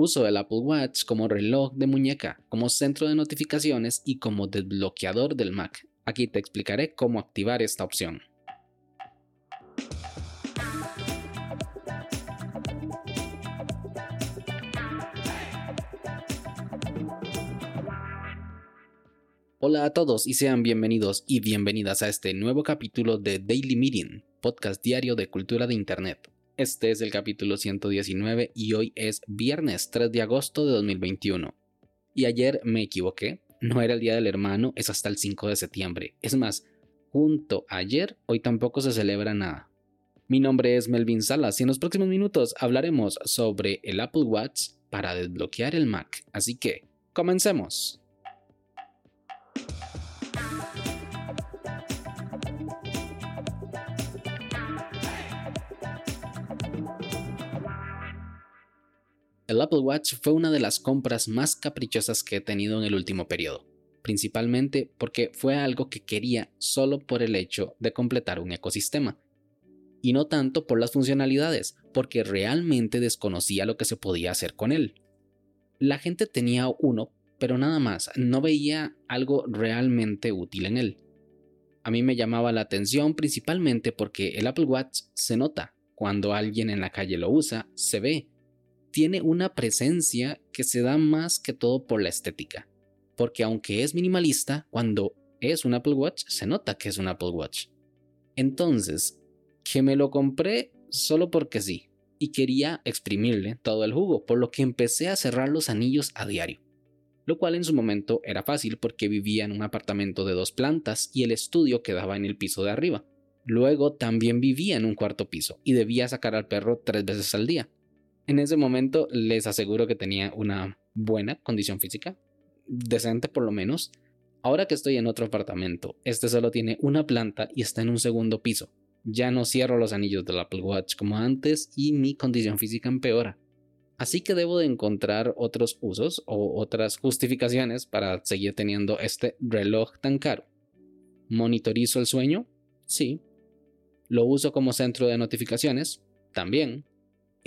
Uso el Apple Watch como reloj de muñeca, como centro de notificaciones y como desbloqueador del Mac. Aquí te explicaré cómo activar esta opción. Hola a todos y sean bienvenidos y bienvenidas a este nuevo capítulo de Daily Meeting, podcast diario de cultura de Internet. Este es el capítulo 119 y hoy es viernes 3 de agosto de 2021. Y ayer me equivoqué, no era el Día del Hermano, es hasta el 5 de septiembre. Es más, junto a ayer, hoy tampoco se celebra nada. Mi nombre es Melvin Salas y en los próximos minutos hablaremos sobre el Apple Watch para desbloquear el Mac. Así que, comencemos. El Apple Watch fue una de las compras más caprichosas que he tenido en el último periodo, principalmente porque fue algo que quería solo por el hecho de completar un ecosistema, y no tanto por las funcionalidades, porque realmente desconocía lo que se podía hacer con él. La gente tenía uno, pero nada más, no veía algo realmente útil en él. A mí me llamaba la atención principalmente porque el Apple Watch se nota, cuando alguien en la calle lo usa, se ve, tiene una presencia que se da más que todo por la estética. Porque aunque es minimalista, cuando es un Apple Watch, se nota que es un Apple Watch. Entonces, que me lo compré solo porque sí, y quería exprimirle todo el jugo, por lo que empecé a cerrar los anillos a diario. Lo cual en su momento era fácil porque vivía en un apartamento de dos plantas y el estudio quedaba en el piso de arriba. Luego también vivía en un cuarto piso y debía sacar al perro tres veces al día. En ese momento les aseguro que tenía una buena condición física, decente por lo menos. Ahora que estoy en otro apartamento, este solo tiene una planta y está en un segundo piso. Ya no cierro los anillos del Apple Watch como antes y mi condición física empeora. Así que debo de encontrar otros usos o otras justificaciones para seguir teniendo este reloj tan caro. ¿Monitorizo el sueño? Sí. ¿Lo uso como centro de notificaciones? También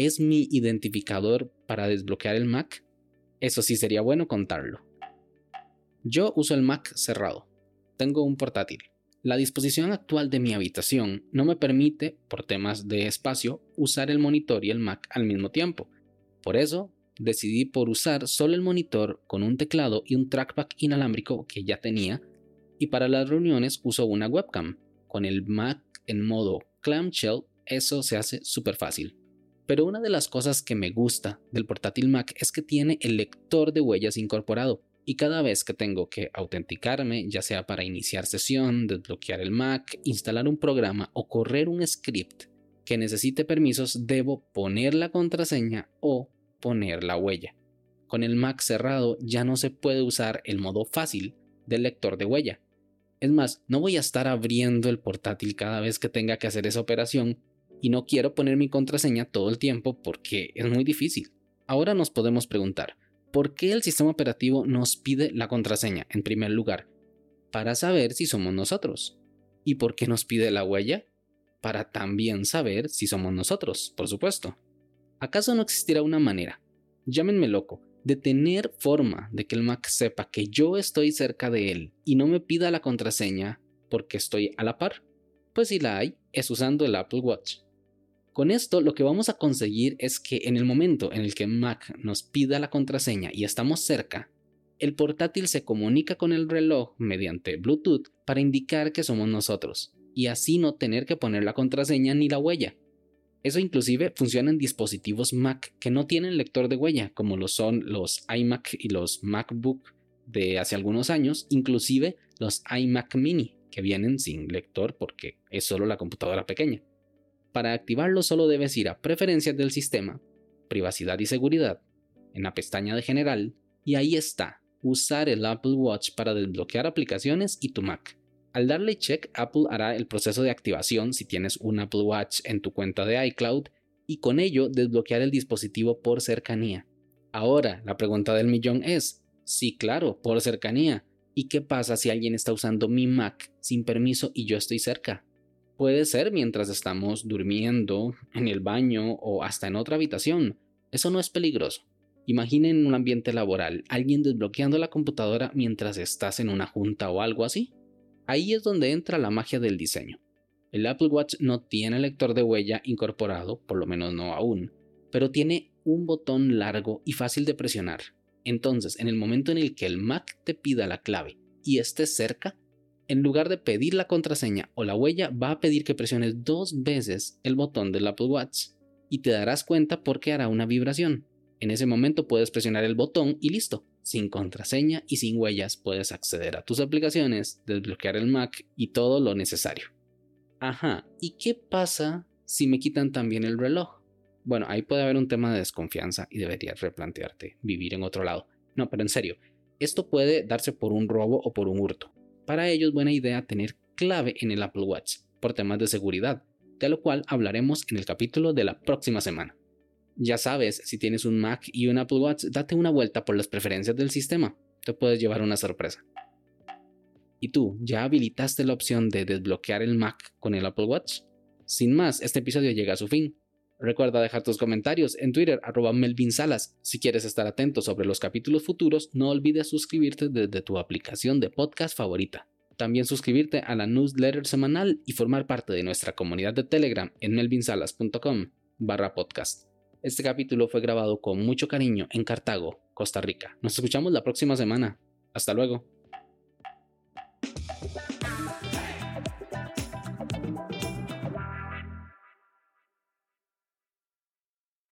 es mi identificador para desbloquear el Mac? Eso sí sería bueno contarlo. Yo uso el Mac cerrado. Tengo un portátil. La disposición actual de mi habitación no me permite, por temas de espacio, usar el monitor y el Mac al mismo tiempo. Por eso, decidí por usar solo el monitor con un teclado y un trackpad inalámbrico que ya tenía, y para las reuniones uso una webcam. Con el Mac en modo clamshell, eso se hace súper fácil. Pero una de las cosas que me gusta del portátil Mac es que tiene el lector de huellas incorporado. Y cada vez que tengo que autenticarme, ya sea para iniciar sesión, desbloquear el Mac, instalar un programa o correr un script que necesite permisos, debo poner la contraseña o poner la huella. Con el Mac cerrado ya no se puede usar el modo fácil del lector de huella. Es más, no voy a estar abriendo el portátil cada vez que tenga que hacer esa operación y no quiero poner mi contraseña todo el tiempo porque es muy difícil. Ahora nos podemos preguntar, ¿por qué el sistema operativo nos pide la contraseña en primer lugar? Para saber si somos nosotros. ¿Y por qué nos pide la huella? Para también saber si somos nosotros, por supuesto. ¿Acaso no existirá una manera, llámenme loco, de tener forma de que el Mac sepa que yo estoy cerca de él y no me pida la contraseña porque estoy a la par? Pues si la hay, es usando el Apple Watch. Con esto lo que vamos a conseguir es que en el momento en el que Mac nos pida la contraseña y estamos cerca, el portátil se comunica con el reloj mediante Bluetooth para indicar que somos nosotros, y así no tener que poner la contraseña ni la huella. Eso inclusive funciona en dispositivos Mac que no tienen lector de huella, como lo son los iMac y los MacBook de hace algunos años, inclusive los iMac mini, que vienen sin lector porque es solo la computadora pequeña. Para activarlo solo debes ir a Preferencias del sistema, Privacidad y Seguridad, en la pestaña de General, y ahí está, usar el Apple Watch para desbloquear aplicaciones y tu Mac. Al darle check, Apple hará el proceso de activación si tienes un Apple Watch en tu cuenta de iCloud y con ello desbloquear el dispositivo por cercanía. Ahora, la pregunta del millón es, sí, claro, por cercanía. ¿Y qué pasa si alguien está usando mi Mac sin permiso y yo estoy cerca? Puede ser mientras estamos durmiendo, en el baño o hasta en otra habitación. Eso no es peligroso. Imaginen un ambiente laboral, alguien desbloqueando la computadora mientras estás en una junta o algo así. Ahí es donde entra la magia del diseño. El Apple Watch no tiene lector de huella incorporado, por lo menos no aún, pero tiene un botón largo y fácil de presionar. Entonces, en el momento en el que el Mac te pida la clave y estés cerca, en lugar de pedir la contraseña o la huella, va a pedir que presiones dos veces el botón del Apple Watch y te darás cuenta porque hará una vibración. En ese momento puedes presionar el botón y listo. Sin contraseña y sin huellas puedes acceder a tus aplicaciones, desbloquear el Mac y todo lo necesario. Ajá, ¿y qué pasa si me quitan también el reloj? Bueno, ahí puede haber un tema de desconfianza y deberías replantearte vivir en otro lado. No, pero en serio, esto puede darse por un robo o por un hurto. Para ello es buena idea tener clave en el Apple Watch por temas de seguridad, de lo cual hablaremos en el capítulo de la próxima semana. Ya sabes, si tienes un Mac y un Apple Watch, date una vuelta por las preferencias del sistema. Te puedes llevar una sorpresa. ¿Y tú, ya habilitaste la opción de desbloquear el Mac con el Apple Watch? Sin más, este episodio llega a su fin. Recuerda dejar tus comentarios en Twitter arroba Melvin Salas. Si quieres estar atento sobre los capítulos futuros, no olvides suscribirte desde tu aplicación de podcast favorita. También suscribirte a la newsletter semanal y formar parte de nuestra comunidad de Telegram en melvinsalas.com barra podcast. Este capítulo fue grabado con mucho cariño en Cartago, Costa Rica. Nos escuchamos la próxima semana. Hasta luego.